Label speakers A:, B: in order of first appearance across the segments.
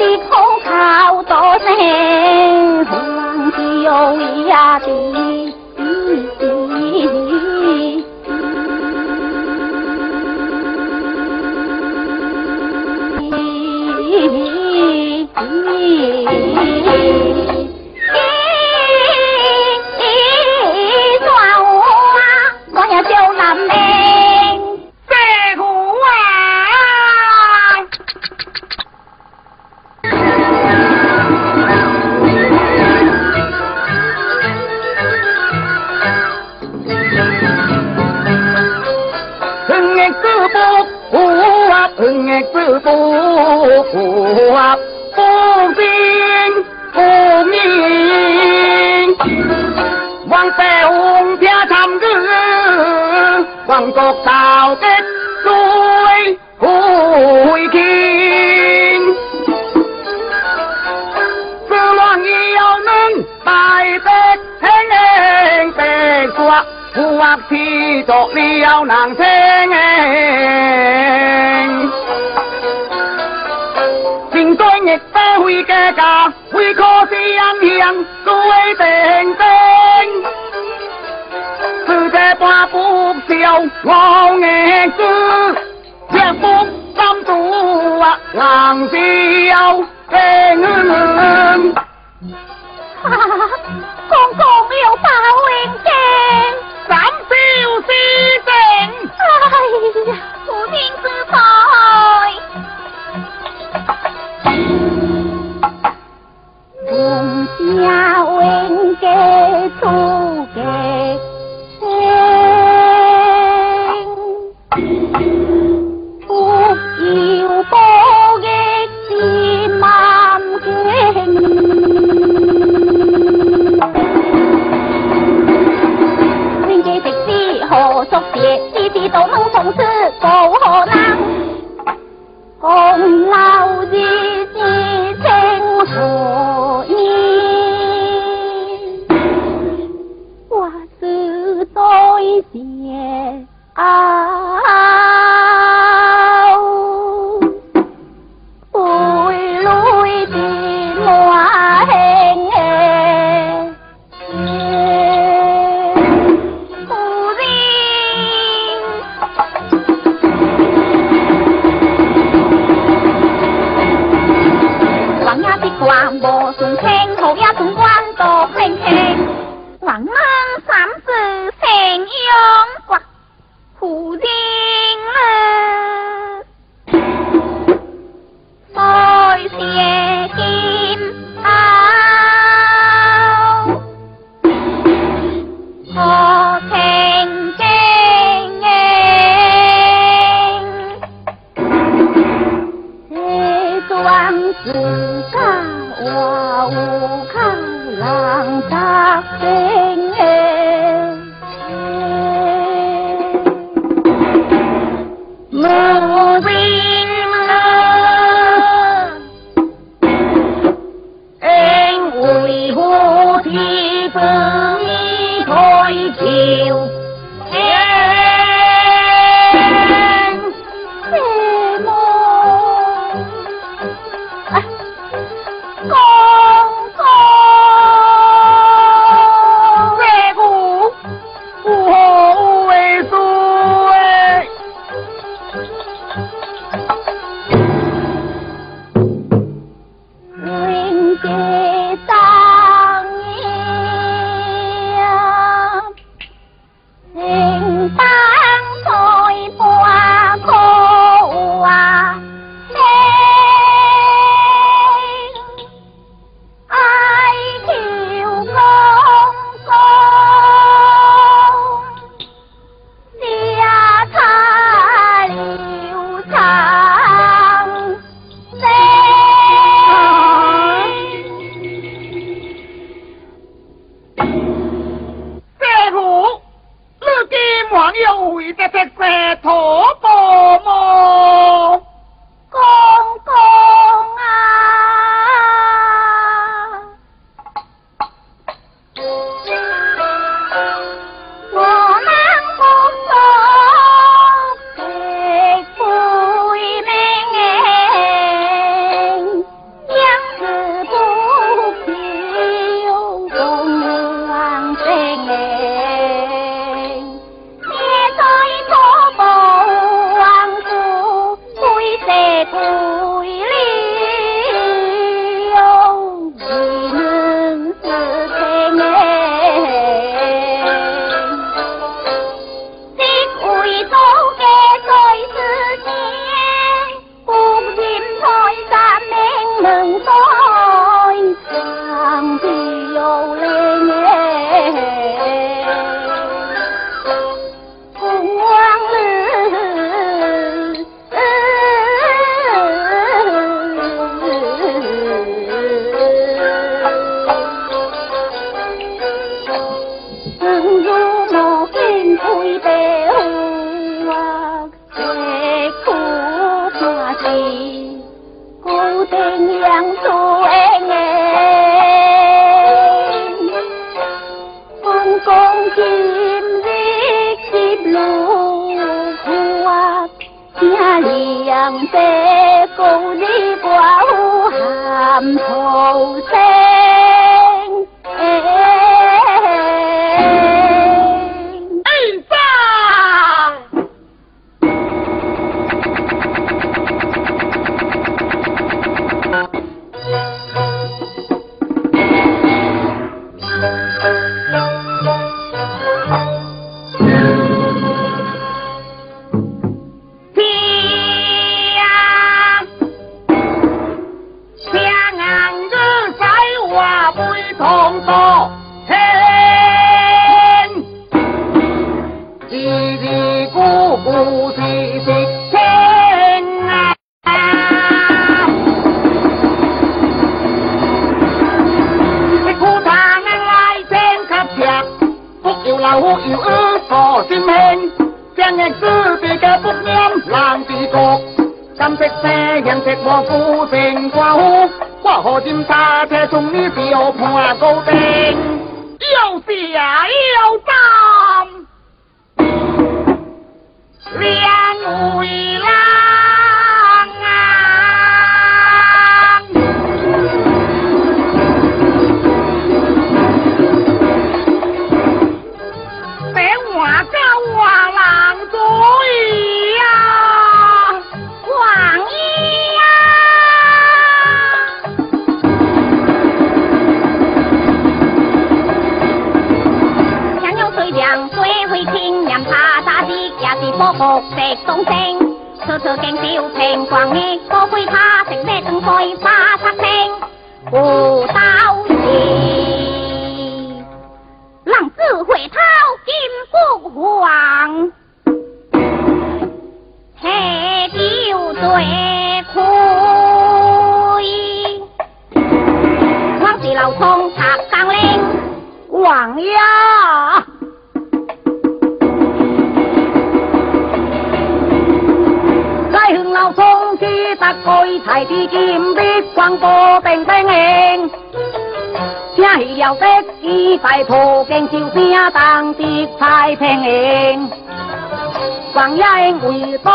A: 的口靠多声，忘记有呀的。不服啊，不兵不
B: 命。王飞红家长子，
C: 王国早的追回京。指望你要能百倍，百倍说，不枉提着你要难听。为国家献出一点点真情世界不朽我们子铁不铮铮啊硬是尾巴。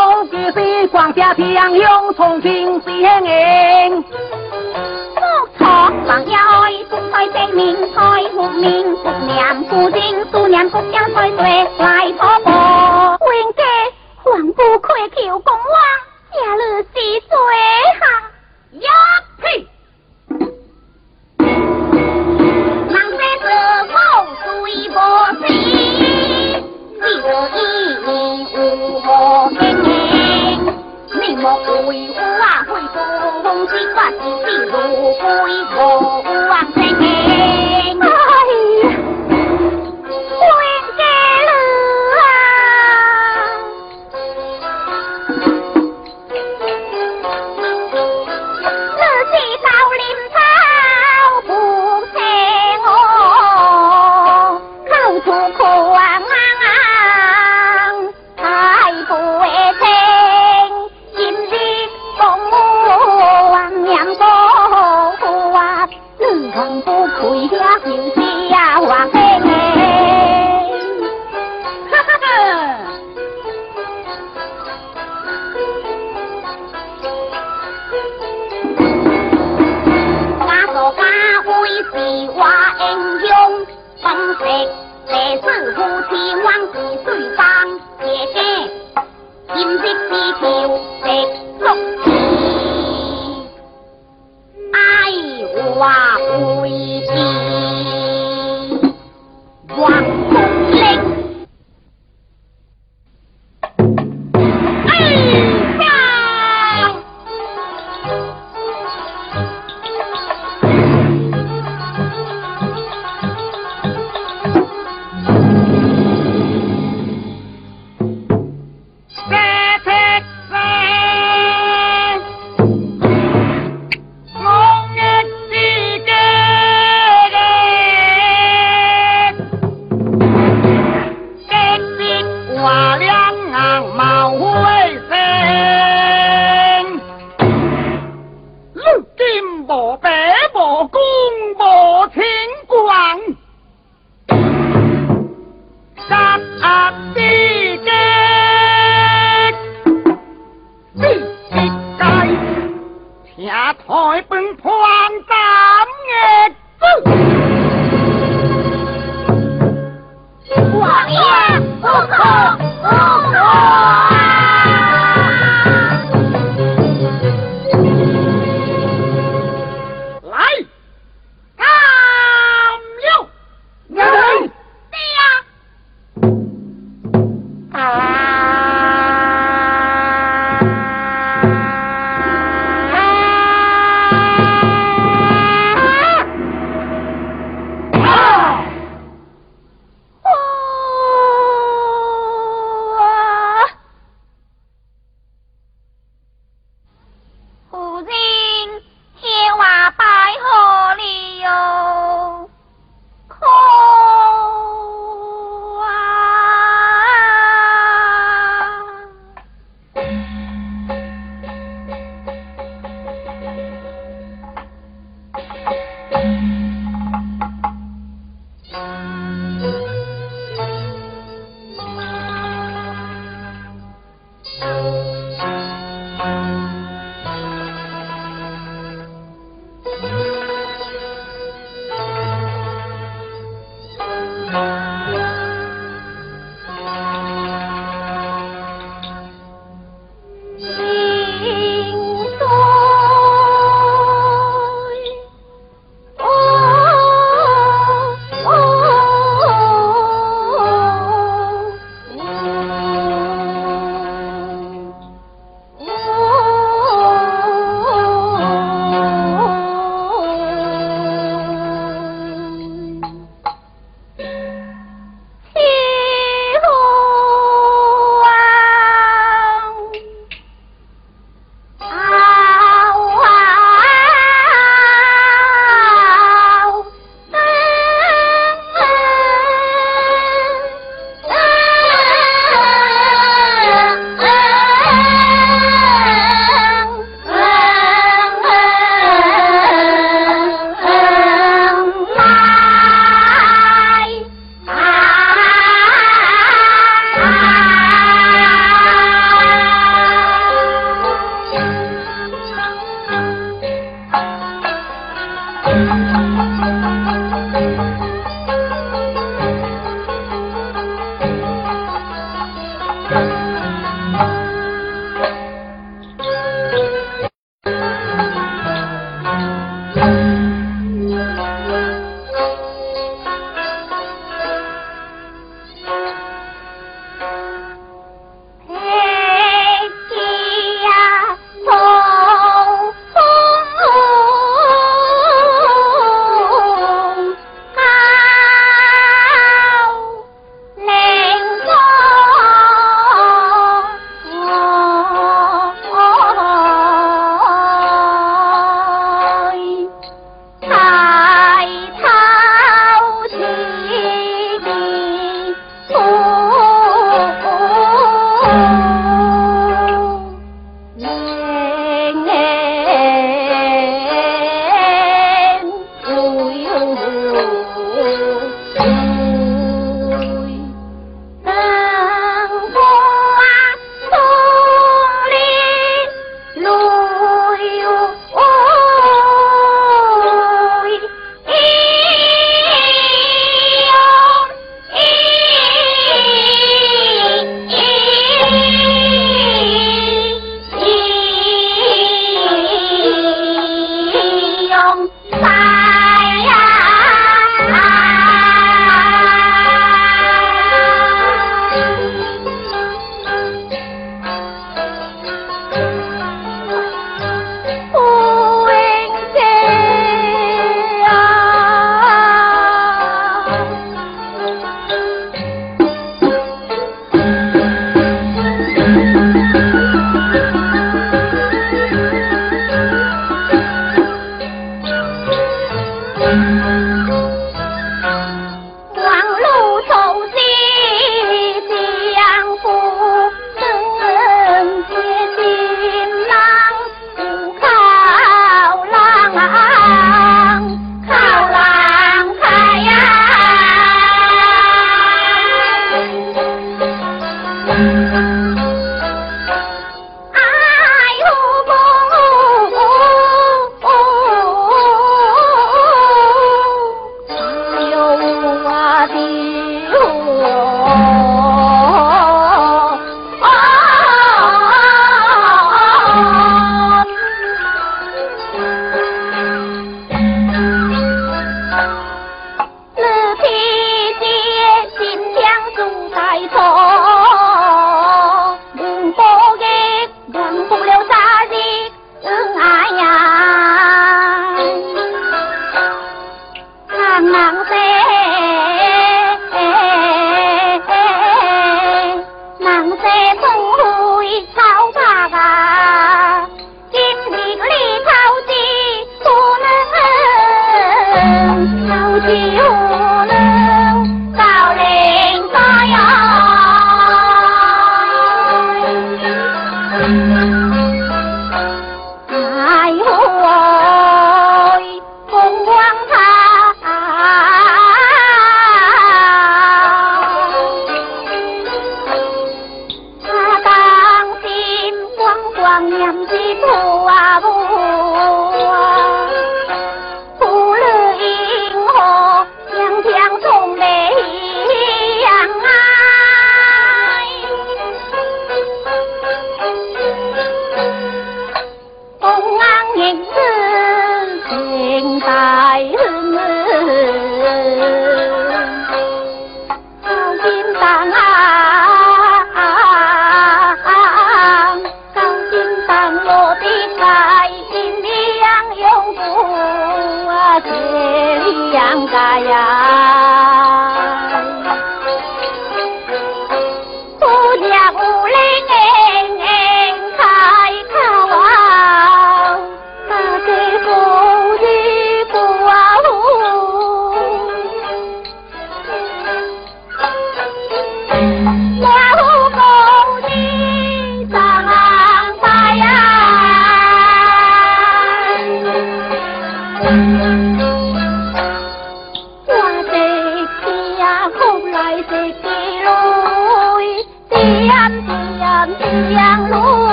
C: 为是我英雄，本式历史夫妻冤是对方，姐姐今日是求的足气，哎我啊，为。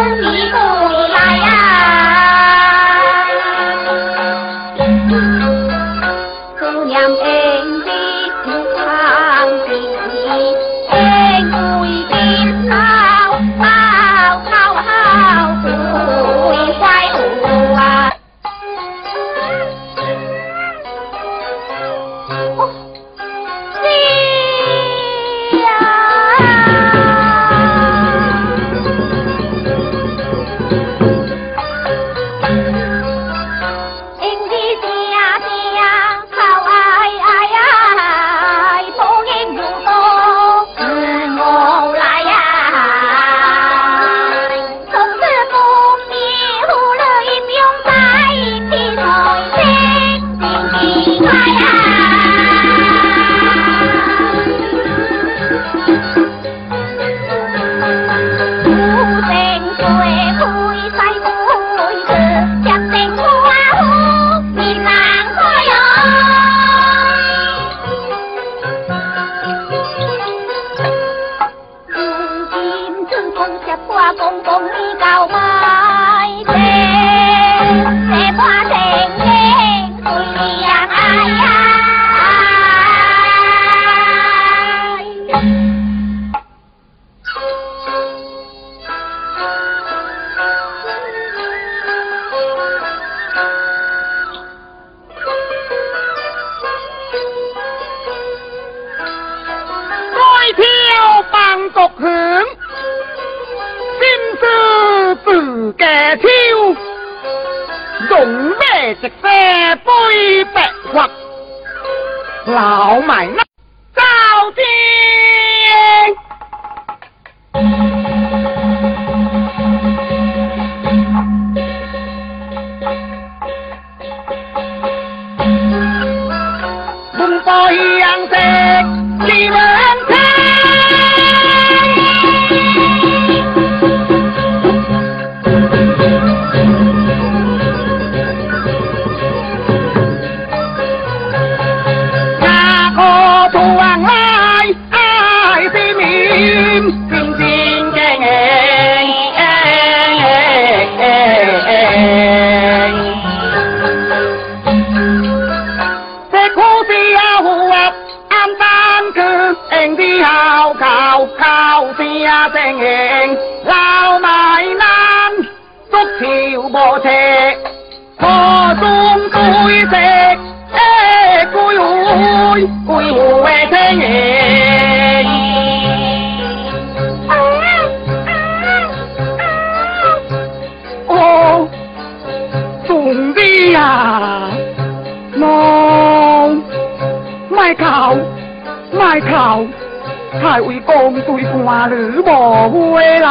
C: 生意兴隆卖ม่เ太尉公对官女无回来。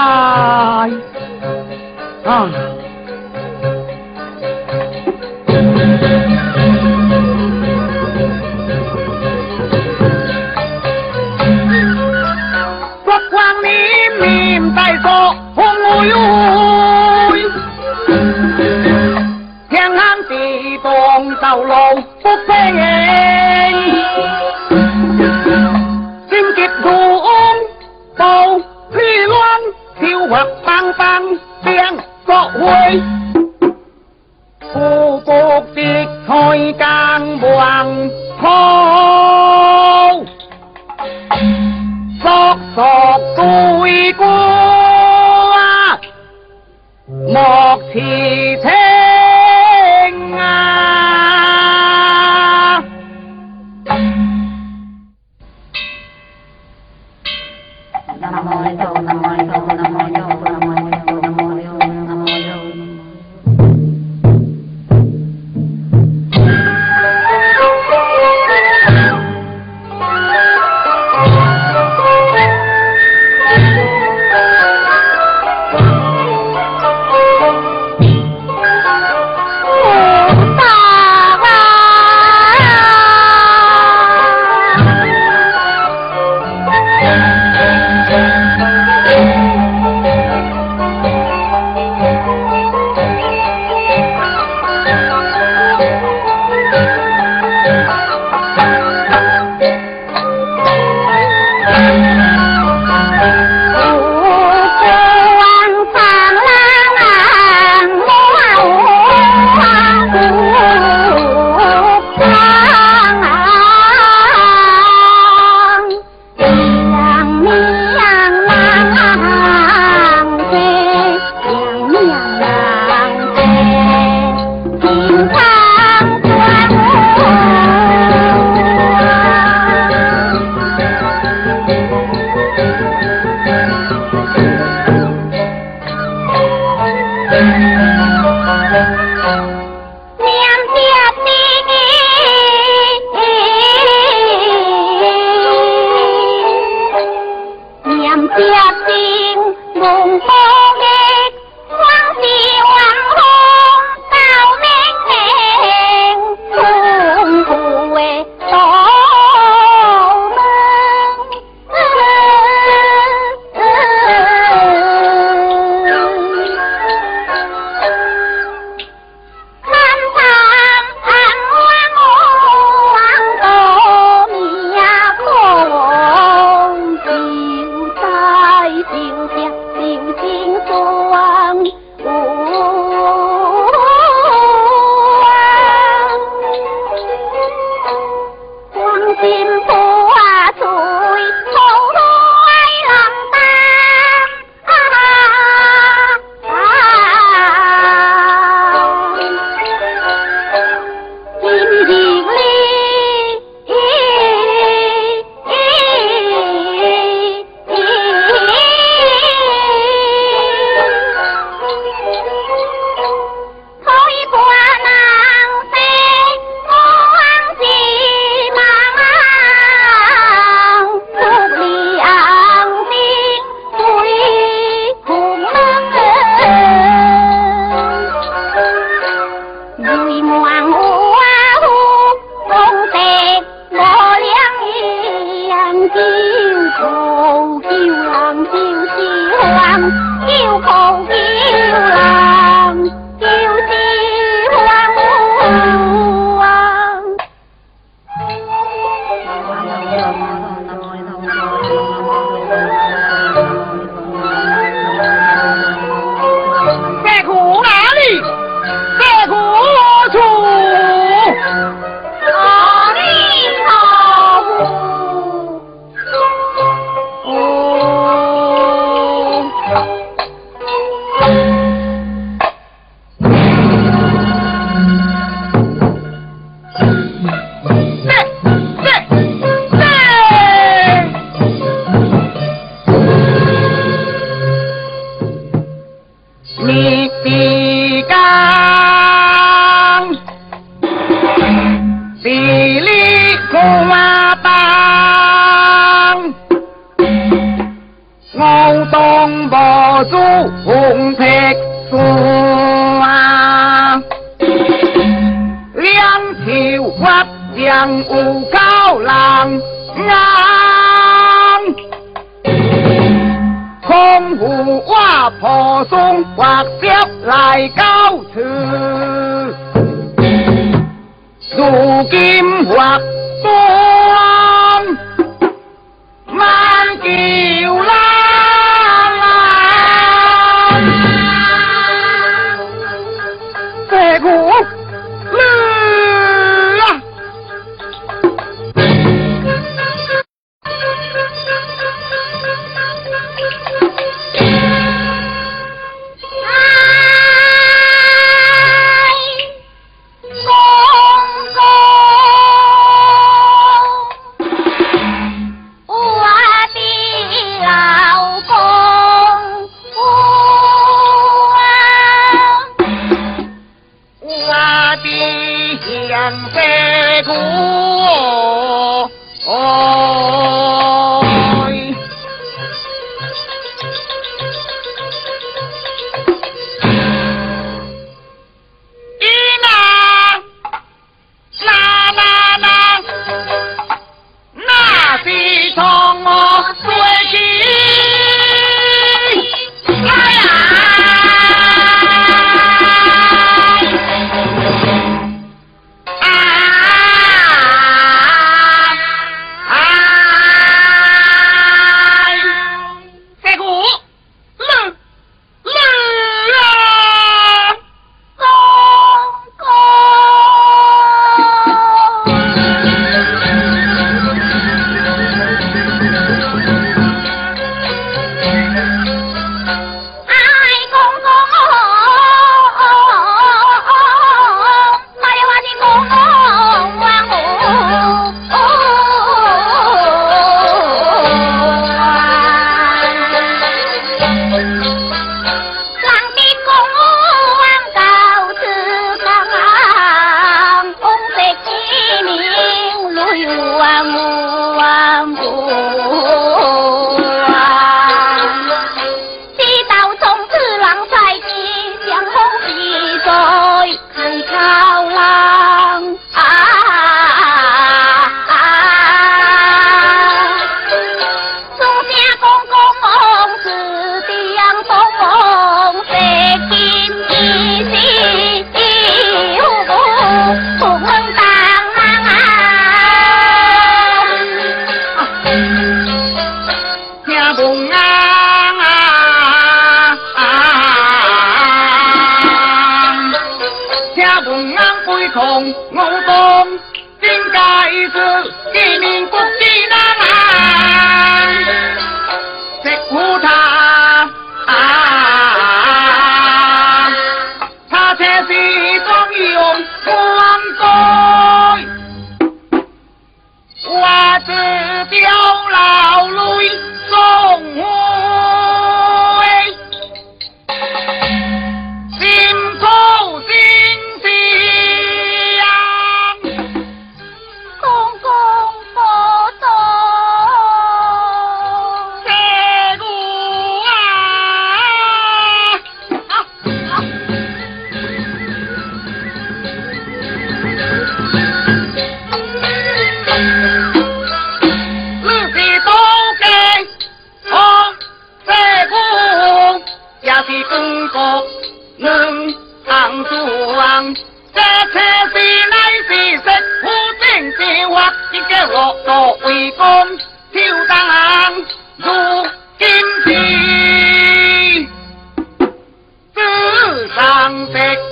C: um take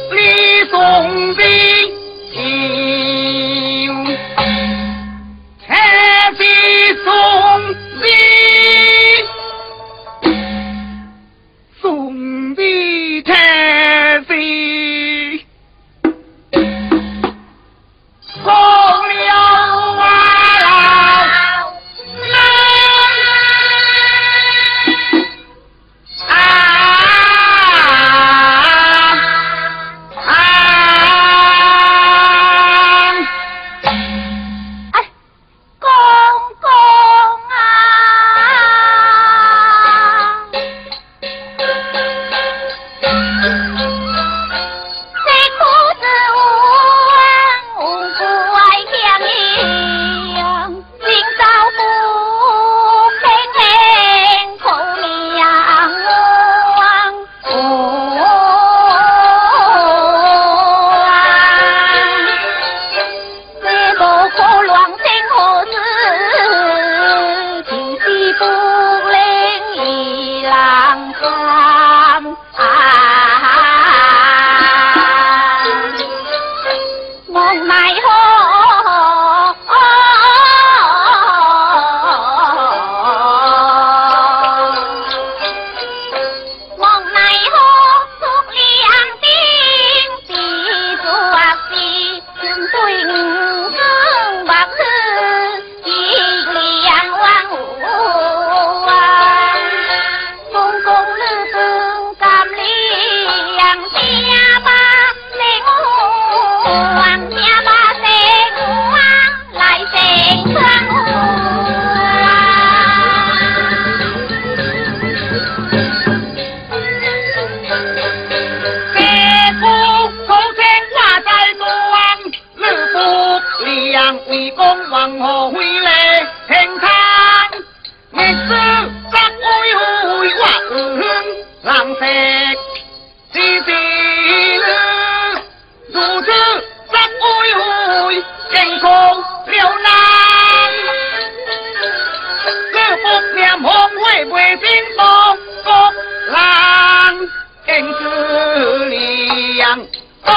C: 当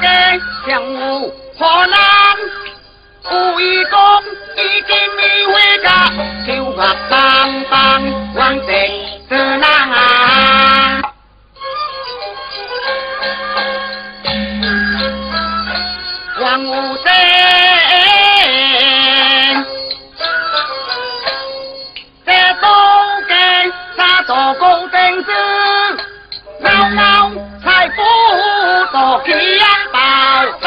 C: 今相互可能，武意讲一经没回家，就话棒棒王者是难啊。王五生，在东街那到高登子，老马。古几今又到，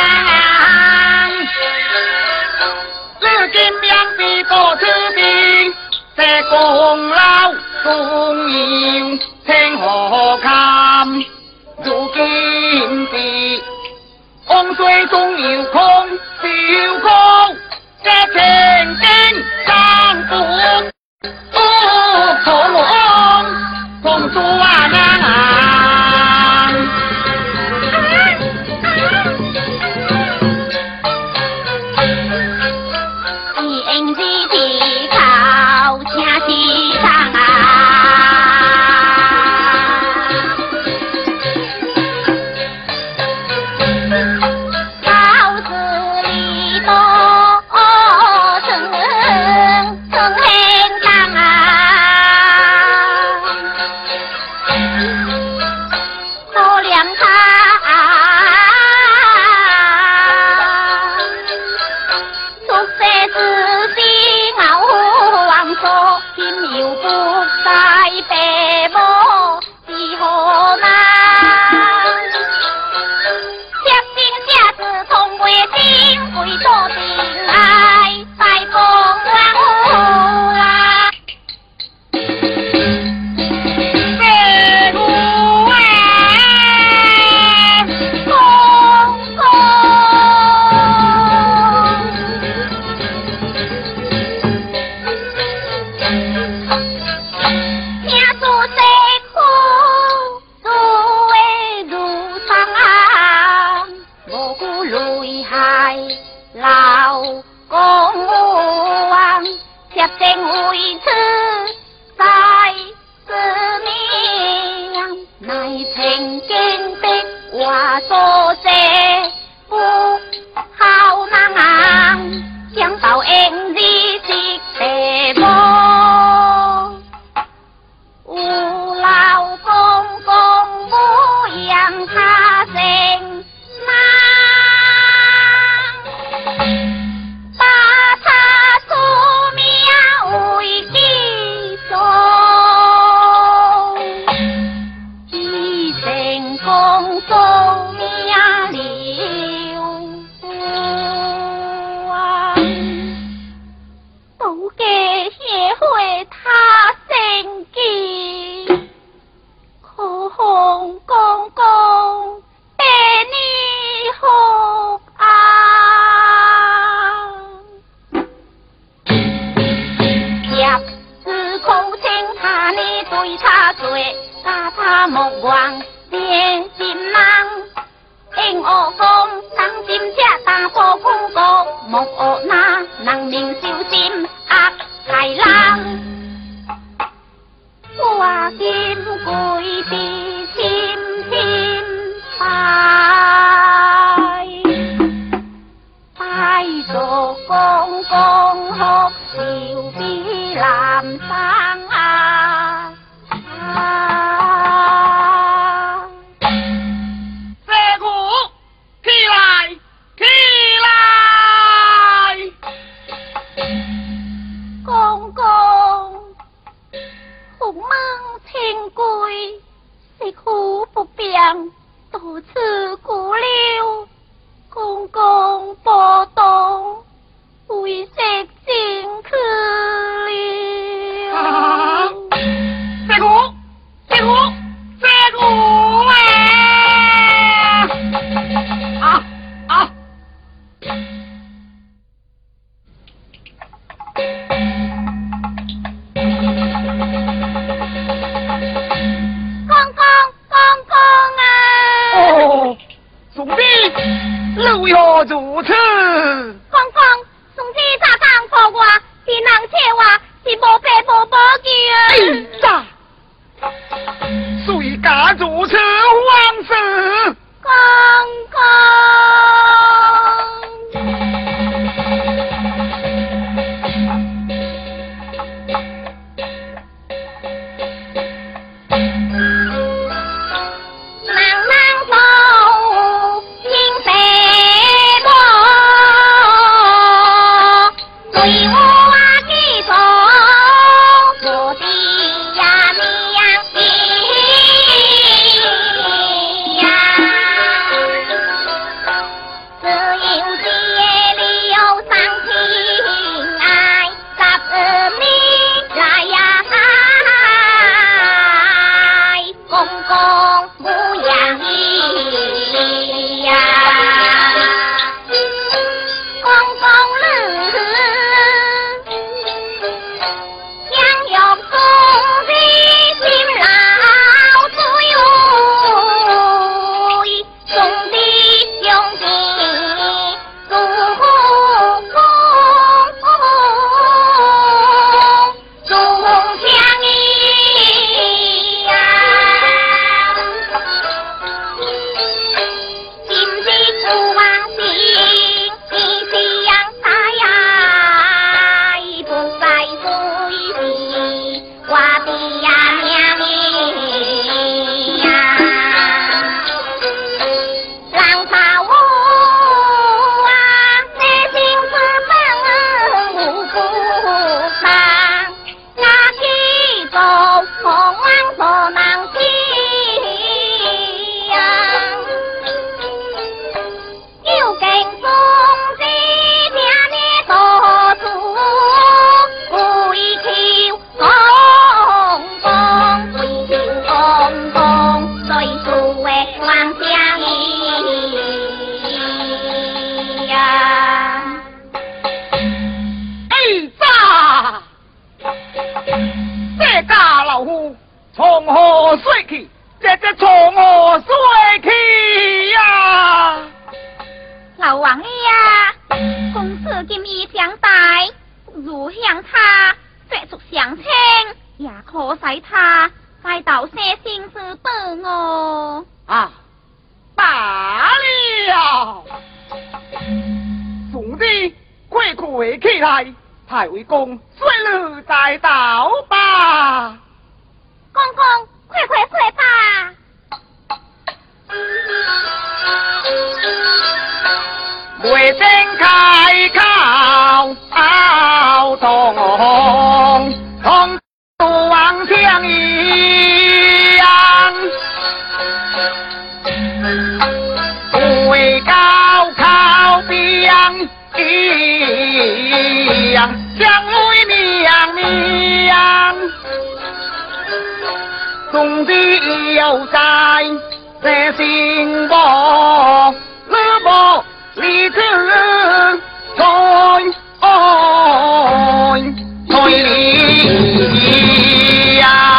C: 如今两鬓多愁鬓，这功劳终要听何堪？如今的洪水终要空，小空，这
A: 正经干部。花
C: 多谢。起来，太尉
A: 公，随你再道吧。公公，
C: 快快快吧！未曾开口，
A: 口动。娘，来娘
C: 娘，兄弟
A: 又在这心窝，乐不离子在爱
C: 里呀。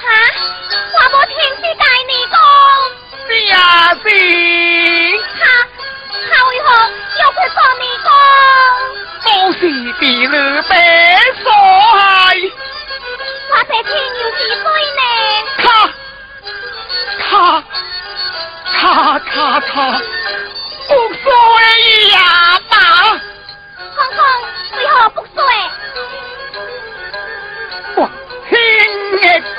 A: 哈，我无听是该你讲。
C: 是呀是。
A: 哈，他为何又会说你
C: 讲？都是地女被所害。
A: 我这天有几岁呢？
C: 他，他。咔咔咔，不睡呀爸。
A: 公公为何不睡？
C: 我听日子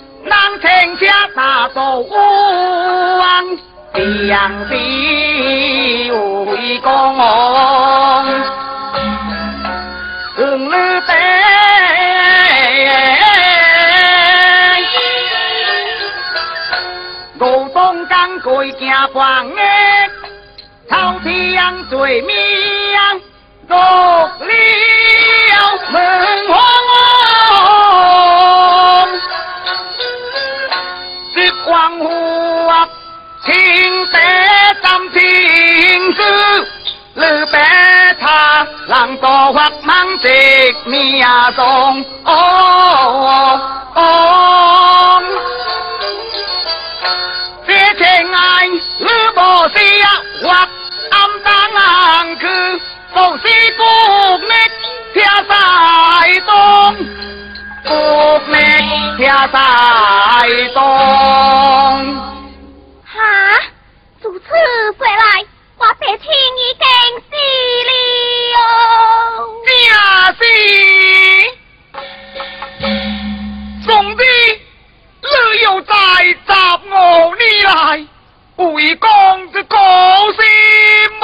C: 当成家大寿王，将的为公王。贵家房诶，朝天最明，独了门。浪多滑满直面中，这情爱你莫想，或暗淡去，浮生苦命听在东，苦命听在东。
A: 哈，主持回来。我被轻已更死了，
C: 咩事。总之，你要再集我你来，
A: 回光的讲先么。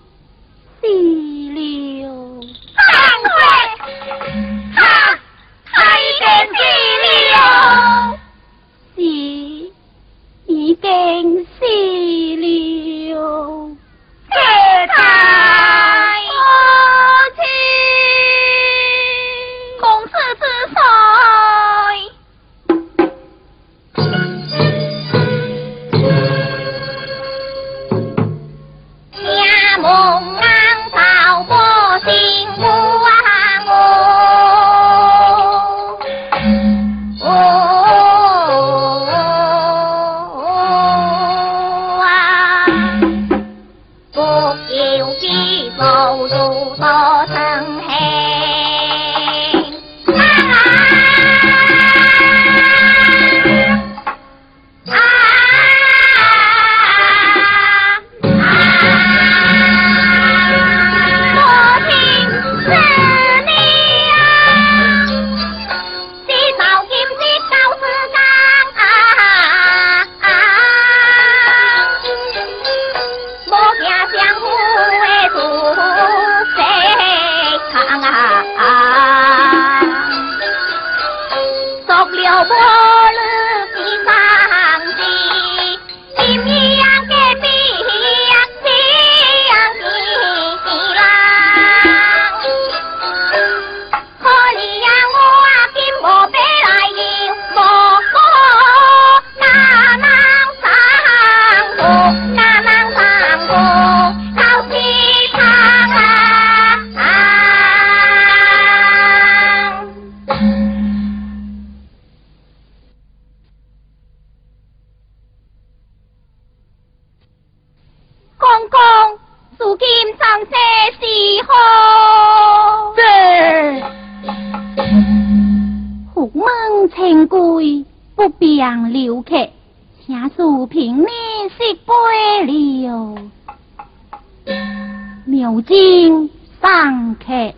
C: 死了。
A: 他他已经死了，是已经死了。这他。
C: 不便
A: 留客，请恕平民失杯了。苗金上客。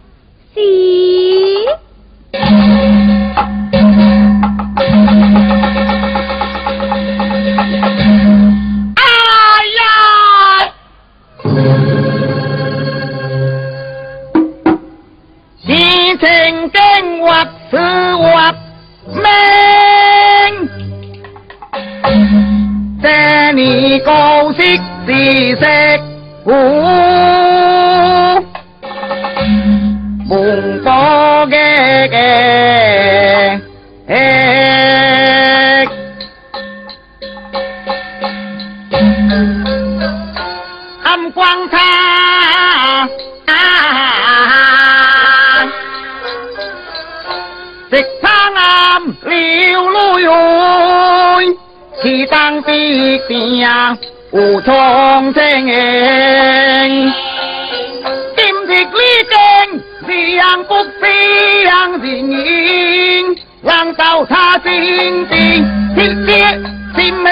A: 高
C: 声自
A: 食苦是当的边无从证。今日呢正是让不是让人言，让到他心地切切心命，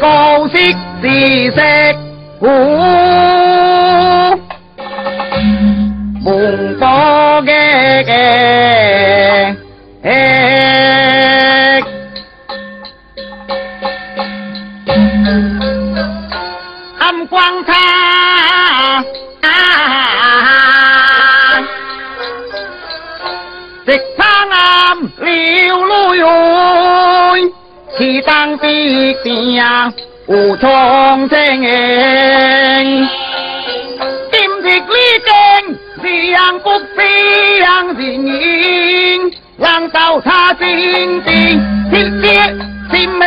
A: 高色是色虎，蒙多嘅嘅，暗了路用。西当的呀，无从证。今日呢经是让不是让人言，让到他心地切切心命，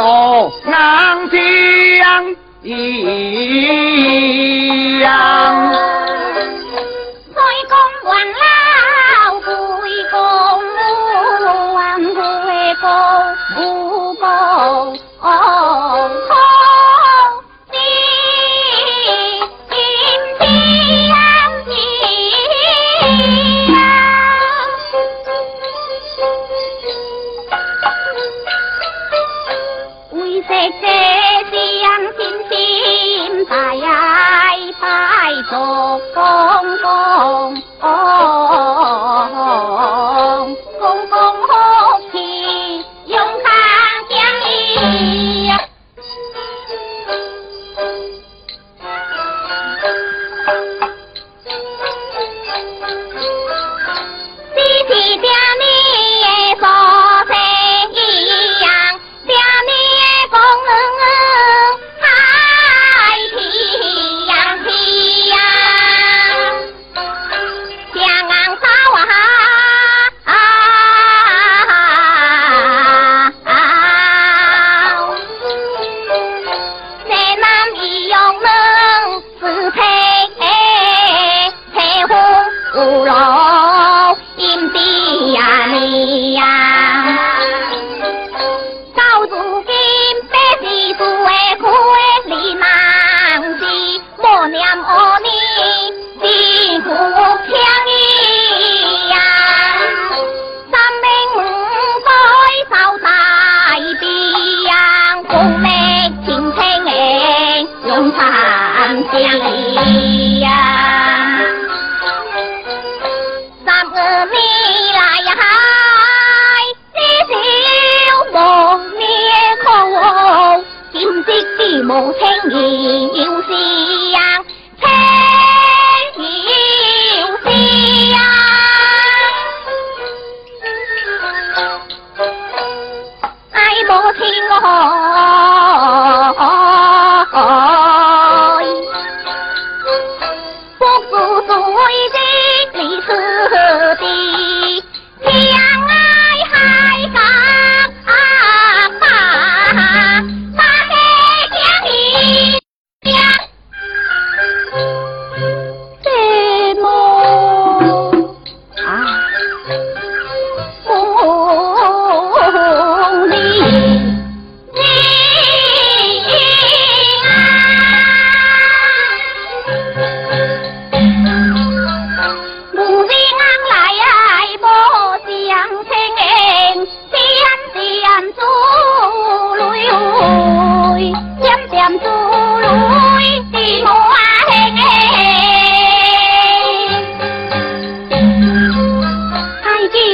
A: 到南疆一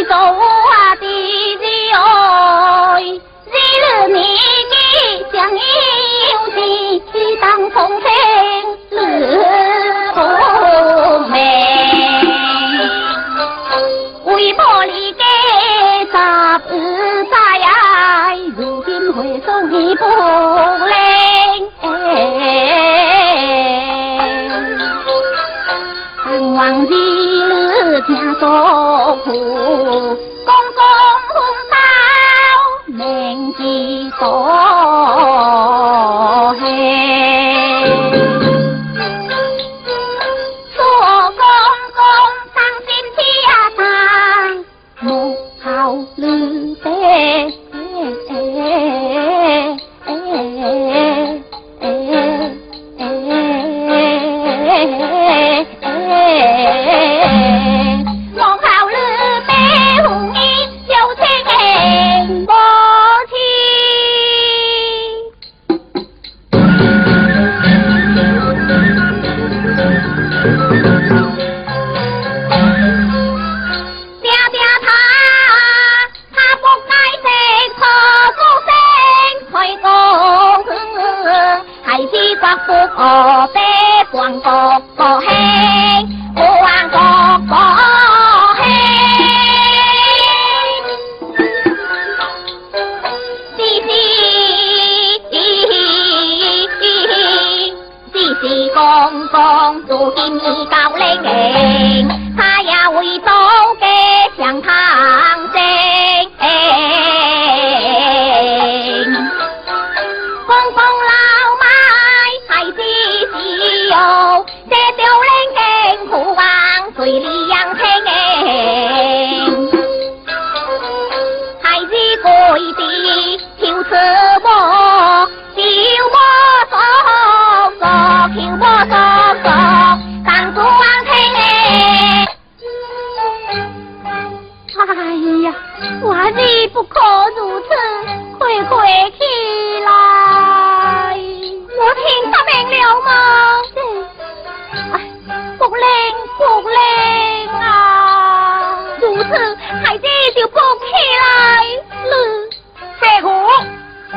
A: 走。
C: 国家兴旺，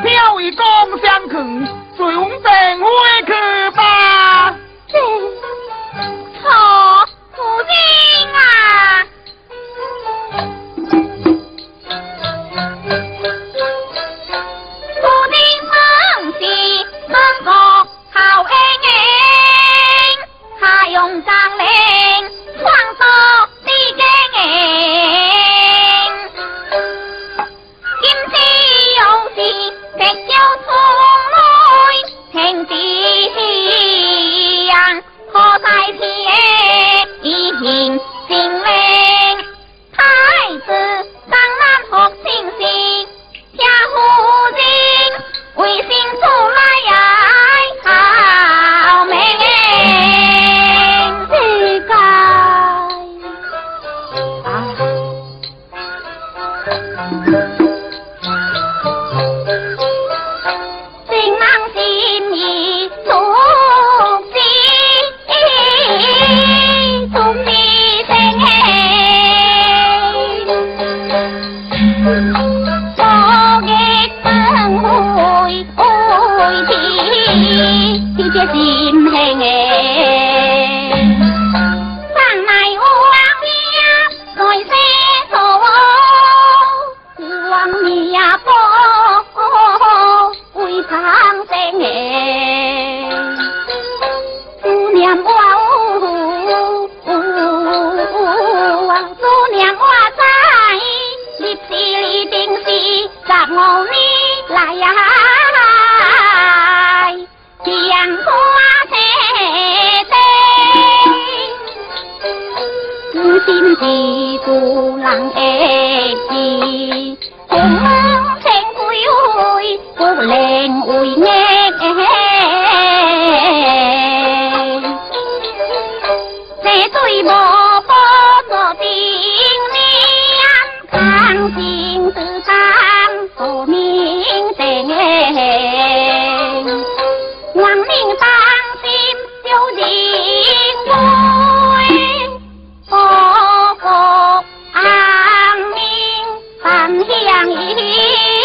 C: 辟户辟户，皆这十多年来，老冲江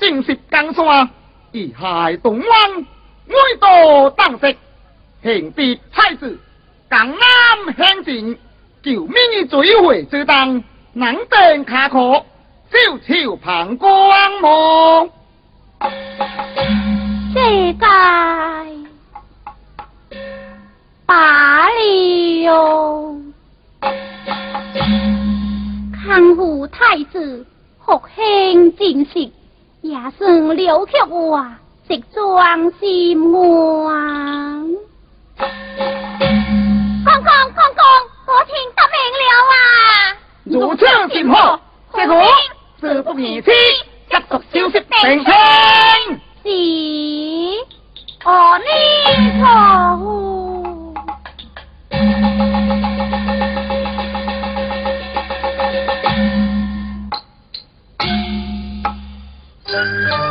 C: 正式江山，以害东湾，每道当色，行必太子，江南乡镇，救命追回之当，能登卡可，小朝旁观望。
A: 这该罢了。康复太子复兴进食，也算了却我一桩心愿。空空空空，我听得明了啊！
C: 如此前花，这股自不宜迟急束消息，停清，是何年错？Thank you.